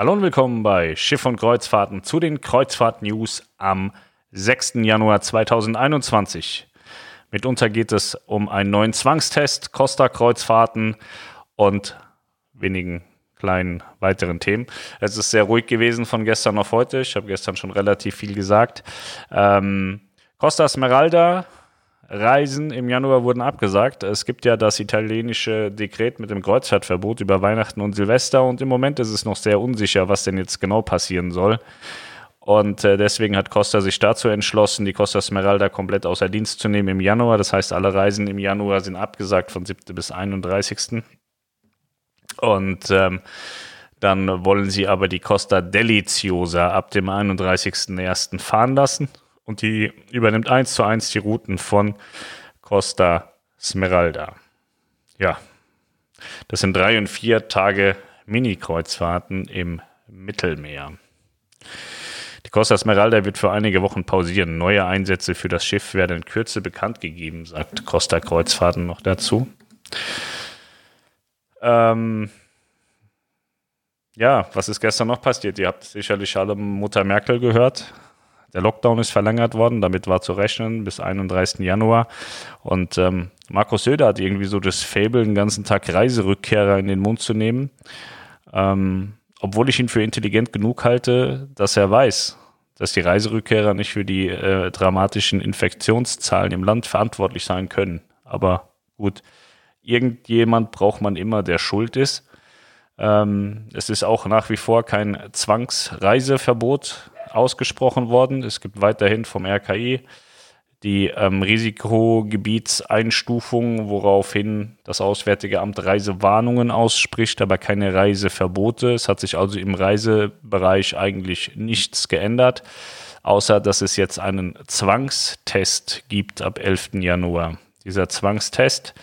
Hallo und willkommen bei Schiff und Kreuzfahrten zu den Kreuzfahrt-News am 6. Januar 2021. Mitunter geht es um einen neuen Zwangstest, Costa-Kreuzfahrten und wenigen kleinen weiteren Themen. Es ist sehr ruhig gewesen von gestern auf heute. Ich habe gestern schon relativ viel gesagt. Ähm, Costa Smeralda Reisen im Januar wurden abgesagt. Es gibt ja das italienische Dekret mit dem Kreuzfahrtverbot über Weihnachten und Silvester und im Moment ist es noch sehr unsicher, was denn jetzt genau passieren soll. Und äh, deswegen hat Costa sich dazu entschlossen, die Costa Smeralda komplett außer Dienst zu nehmen im Januar. Das heißt, alle Reisen im Januar sind abgesagt von 7. bis 31. Und ähm, dann wollen sie aber die Costa Deliziosa ab dem 31.01. fahren lassen und die übernimmt eins zu eins die Routen von Costa Smeralda. Ja, das sind drei und vier Tage Mini-Kreuzfahrten im Mittelmeer. Die Costa Smeralda wird für einige Wochen pausieren. Neue Einsätze für das Schiff werden in Kürze bekannt gegeben, sagt Costa Kreuzfahrten noch dazu. Ähm, ja, was ist gestern noch passiert? Ihr habt sicherlich alle Mutter Merkel gehört. Der Lockdown ist verlängert worden, damit war zu rechnen bis 31. Januar. Und ähm, Markus Söder hat irgendwie so das Fable, den ganzen Tag Reiserückkehrer in den Mund zu nehmen. Ähm, obwohl ich ihn für intelligent genug halte, dass er weiß, dass die Reiserückkehrer nicht für die äh, dramatischen Infektionszahlen im Land verantwortlich sein können. Aber gut, irgendjemand braucht man immer, der schuld ist. Ähm, es ist auch nach wie vor kein Zwangsreiseverbot ausgesprochen worden. Es gibt weiterhin vom RKI die ähm, Risikogebietseinstufung, woraufhin das Auswärtige Amt Reisewarnungen ausspricht, aber keine Reiseverbote. Es hat sich also im Reisebereich eigentlich nichts geändert, außer dass es jetzt einen Zwangstest gibt ab 11. Januar. Dieser Zwangstest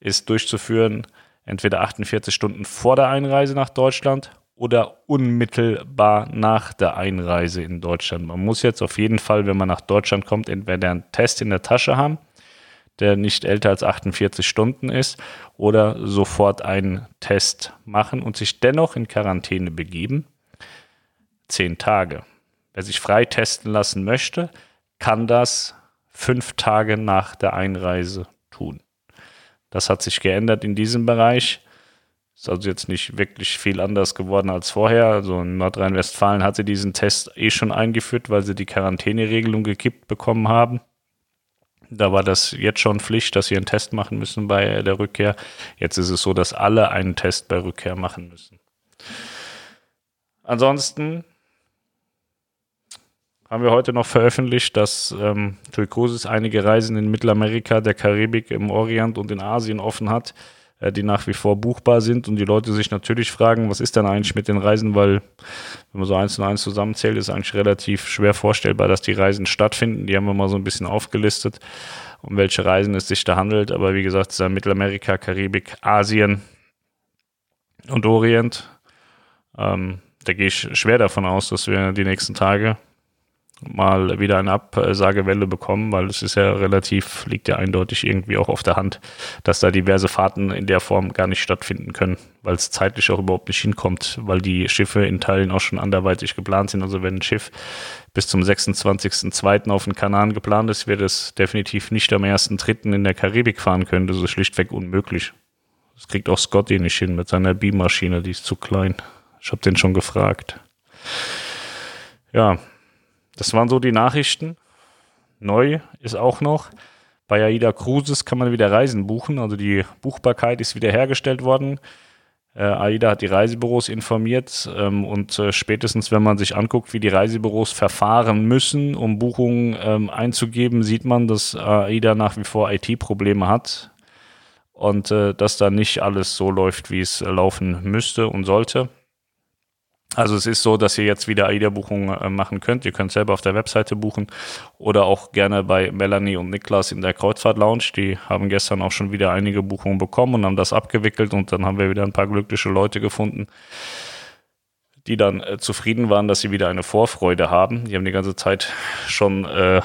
ist durchzuführen entweder 48 Stunden vor der Einreise nach Deutschland oder unmittelbar nach der Einreise in Deutschland. Man muss jetzt auf jeden Fall, wenn man nach Deutschland kommt, entweder einen Test in der Tasche haben, der nicht älter als 48 Stunden ist, oder sofort einen Test machen und sich dennoch in Quarantäne begeben. Zehn Tage. Wer sich frei testen lassen möchte, kann das fünf Tage nach der Einreise tun. Das hat sich geändert in diesem Bereich. Ist also jetzt nicht wirklich viel anders geworden als vorher. Also in Nordrhein-Westfalen hat sie diesen Test eh schon eingeführt, weil sie die Quarantäneregelung gekippt bekommen haben. Da war das jetzt schon Pflicht, dass sie einen Test machen müssen bei der Rückkehr. Jetzt ist es so, dass alle einen Test bei Rückkehr machen müssen. Ansonsten haben wir heute noch veröffentlicht, dass ähm, Tui Cruises einige Reisen in Mittelamerika, der Karibik, im Orient und in Asien offen hat. Äh, die nach wie vor buchbar sind und die Leute sich natürlich fragen, was ist denn eigentlich mit den Reisen, weil wenn man so eins und eins zusammenzählt, ist eigentlich relativ schwer vorstellbar, dass die Reisen stattfinden. Die haben wir mal so ein bisschen aufgelistet, um welche Reisen es sich da handelt. Aber wie gesagt, es ist Mittelamerika, Karibik, Asien und Orient. Ähm, da gehe ich schwer davon aus, dass wir die nächsten Tage mal wieder eine Absagewelle bekommen, weil es ist ja relativ, liegt ja eindeutig irgendwie auch auf der Hand, dass da diverse Fahrten in der Form gar nicht stattfinden können, weil es zeitlich auch überhaupt nicht hinkommt, weil die Schiffe in Teilen auch schon anderweitig geplant sind. Also wenn ein Schiff bis zum 26.02. auf den Kanaren geplant ist, wird es definitiv nicht am 1.3. in der Karibik fahren können. Das ist schlichtweg unmöglich. Das kriegt auch Scotty nicht hin mit seiner Beammaschine, die ist zu klein. Ich habe den schon gefragt. Ja, das waren so die Nachrichten. Neu ist auch noch, bei AIDA Cruises kann man wieder Reisen buchen. Also die Buchbarkeit ist wieder hergestellt worden. Äh, AIDA hat die Reisebüros informiert ähm, und äh, spätestens, wenn man sich anguckt, wie die Reisebüros verfahren müssen, um Buchungen ähm, einzugeben, sieht man, dass AIDA nach wie vor IT-Probleme hat und äh, dass da nicht alles so läuft, wie es laufen müsste und sollte. Also es ist so, dass ihr jetzt wieder AIDA-Buchungen äh, machen könnt. Ihr könnt selber auf der Webseite buchen oder auch gerne bei Melanie und Niklas in der Kreuzfahrt Lounge. Die haben gestern auch schon wieder einige Buchungen bekommen und haben das abgewickelt und dann haben wir wieder ein paar glückliche Leute gefunden, die dann äh, zufrieden waren, dass sie wieder eine Vorfreude haben. Die haben die ganze Zeit schon äh,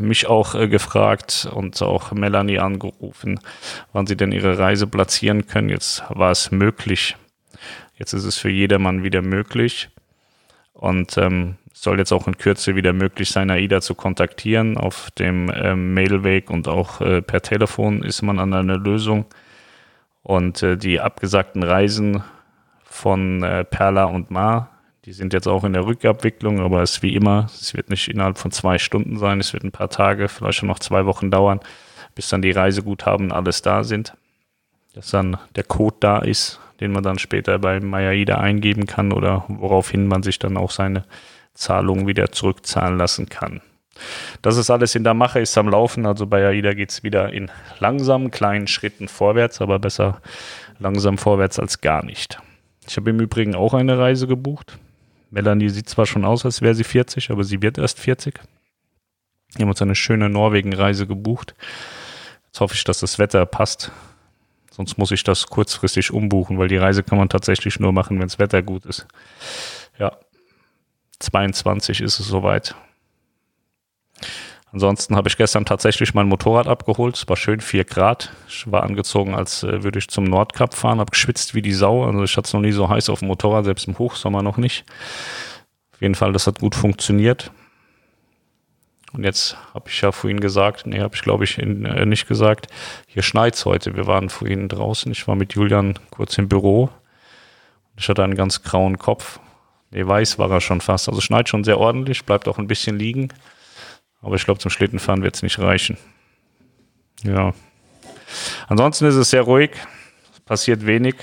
mich auch äh, gefragt und auch Melanie angerufen, wann sie denn ihre Reise platzieren können. Jetzt war es möglich Jetzt ist es für jedermann wieder möglich. Und ähm, soll jetzt auch in Kürze wieder möglich sein, AIDA zu kontaktieren. Auf dem ähm, Mailweg und auch äh, per Telefon ist man an einer Lösung. Und äh, die abgesagten Reisen von äh, Perla und Mar, die sind jetzt auch in der Rückabwicklung, aber es ist wie immer, es wird nicht innerhalb von zwei Stunden sein, es wird ein paar Tage, vielleicht schon noch zwei Wochen dauern, bis dann die Reiseguthaben alles da sind. Dass dann der Code da ist, den man dann später bei Mayaida eingeben kann oder woraufhin man sich dann auch seine Zahlungen wieder zurückzahlen lassen kann. Das ist alles in der Mache, ist am Laufen. Also bei AIDA geht es wieder in langsamen, kleinen Schritten vorwärts, aber besser langsam vorwärts als gar nicht. Ich habe im Übrigen auch eine Reise gebucht. Melanie sieht zwar schon aus, als wäre sie 40, aber sie wird erst 40. Wir haben uns eine schöne Norwegen-Reise gebucht. Jetzt hoffe ich, dass das Wetter passt. Sonst muss ich das kurzfristig umbuchen, weil die Reise kann man tatsächlich nur machen, wenn das Wetter gut ist. Ja, 22 ist es soweit. Ansonsten habe ich gestern tatsächlich mein Motorrad abgeholt. Es war schön 4 Grad. Ich war angezogen, als äh, würde ich zum Nordkap fahren, habe geschwitzt wie die Sau. Also ich hatte es noch nie so heiß auf dem Motorrad, selbst im Hochsommer noch nicht. Auf jeden Fall, das hat gut funktioniert. Und jetzt habe ich ja vorhin gesagt, nee, habe ich glaube ich in, äh, nicht gesagt, hier schneit's heute. Wir waren vorhin draußen. Ich war mit Julian kurz im Büro. Ich hatte einen ganz grauen Kopf. Nee, weiß war er schon fast. Also schneit schon sehr ordentlich, bleibt auch ein bisschen liegen. Aber ich glaube, zum Schlittenfahren wird es nicht reichen. Ja. Ansonsten ist es sehr ruhig. Es passiert wenig.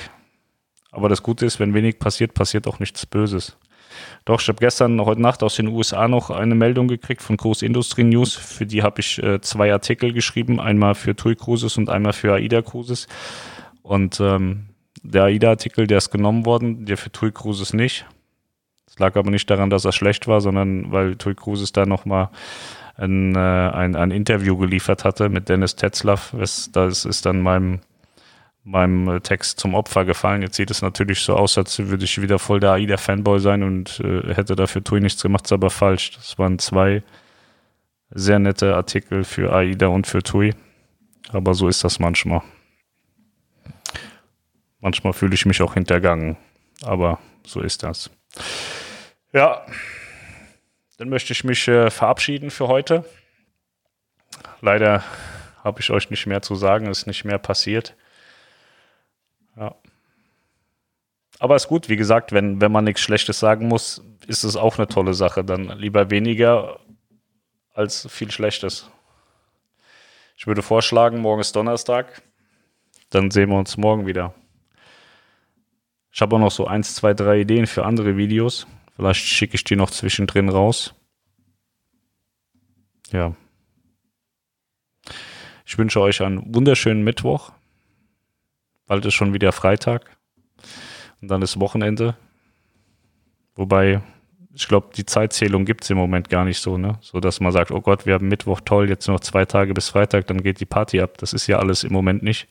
Aber das Gute ist, wenn wenig passiert, passiert auch nichts Böses. Doch, ich habe gestern, heute Nacht aus den USA noch eine Meldung gekriegt von Großindustrie News. Für die habe ich äh, zwei Artikel geschrieben. Einmal für TUI Cruises und einmal für AIDA Cruises. Und ähm, der AIDA-Artikel, der ist genommen worden, der für TUI Cruises nicht. Das lag aber nicht daran, dass er schlecht war, sondern weil TUI Cruises da nochmal ein, äh, ein, ein Interview geliefert hatte mit Dennis Tetzlaff. Das ist dann meinem, meinem Text zum Opfer gefallen. Jetzt sieht es natürlich so aus, als würde ich wieder voll der AIDA-Fanboy sein und äh, hätte dafür TUI nichts gemacht, ist aber falsch. Das waren zwei sehr nette Artikel für AIDA und für TUI. Aber so ist das manchmal. Manchmal fühle ich mich auch hintergangen. Aber so ist das. Ja, dann möchte ich mich äh, verabschieden für heute. Leider habe ich euch nicht mehr zu sagen, ist nicht mehr passiert. Ja. Aber ist gut, wie gesagt, wenn, wenn man nichts Schlechtes sagen muss, ist es auch eine tolle Sache. Dann lieber weniger als viel Schlechtes. Ich würde vorschlagen, morgen ist Donnerstag. Dann sehen wir uns morgen wieder. Ich habe auch noch so eins, zwei, drei Ideen für andere Videos. Vielleicht schicke ich die noch zwischendrin raus. Ja. Ich wünsche euch einen wunderschönen Mittwoch. Bald ist schon wieder Freitag. Und dann ist Wochenende. Wobei, ich glaube, die Zeitzählung gibt es im Moment gar nicht so, ne? So dass man sagt, oh Gott, wir haben Mittwoch toll, jetzt noch zwei Tage bis Freitag, dann geht die Party ab. Das ist ja alles im Moment nicht.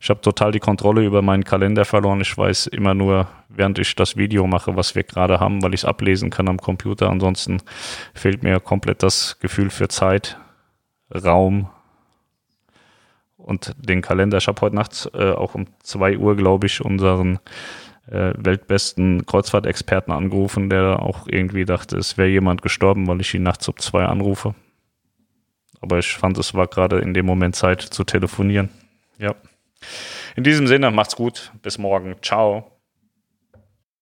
Ich habe total die Kontrolle über meinen Kalender verloren. Ich weiß immer nur, während ich das Video mache, was wir gerade haben, weil ich es ablesen kann am Computer. Ansonsten fehlt mir komplett das Gefühl für Zeit, Raum und den Kalender. Ich habe heute Nacht äh, auch um 2 Uhr, glaube ich, unseren äh, weltbesten Kreuzfahrtexperten angerufen, der auch irgendwie dachte, es wäre jemand gestorben, weil ich ihn nachts um zwei anrufe. Aber ich fand, es war gerade in dem Moment Zeit zu telefonieren. Ja. In diesem Sinne, macht's gut. Bis morgen. Ciao.